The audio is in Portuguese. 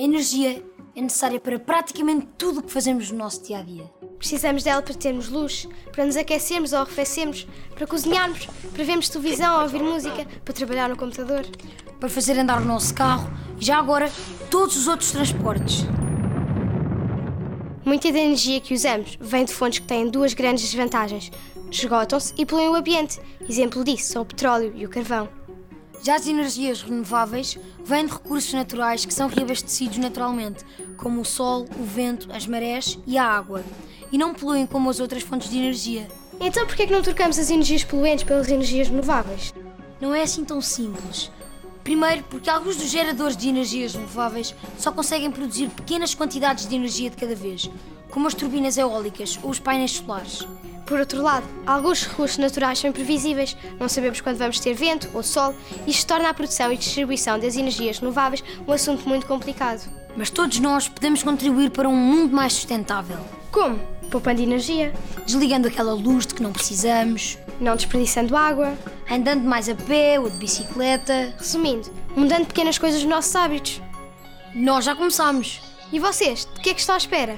energia é necessária para praticamente tudo o que fazemos no nosso dia a dia. Precisamos dela para termos luz, para nos aquecermos ou arrefecermos, para cozinharmos, para vermos televisão ou ouvir música, para trabalhar no computador. Para fazer andar o nosso carro e já agora todos os outros transportes. Muita da energia que usamos vem de fontes que têm duas grandes desvantagens. Esgotam-se e poluem o ambiente. Exemplo disso são o petróleo e o carvão. Já as energias renováveis vêm de recursos naturais que são reabastecidos naturalmente, como o sol, o vento, as marés e a água, e não poluem como as outras fontes de energia. Então por que é que não trocamos as energias poluentes pelas energias renováveis? Não é assim tão simples. Primeiro, porque alguns dos geradores de energias renováveis só conseguem produzir pequenas quantidades de energia de cada vez, como as turbinas eólicas ou os painéis solares. Por outro lado, alguns recursos naturais são imprevisíveis, não sabemos quando vamos ter vento ou sol, e isto torna a produção e distribuição das energias renováveis um assunto muito complicado. Mas todos nós podemos contribuir para um mundo mais sustentável. Como? Poupando energia, Desligando aquela luz de que não precisamos, não desperdiçando água, andando mais a pé ou de bicicleta. resumindo, mudando pequenas coisas nos nossos hábitos. Nós já começamos. E vocês, de que é que estão à espera?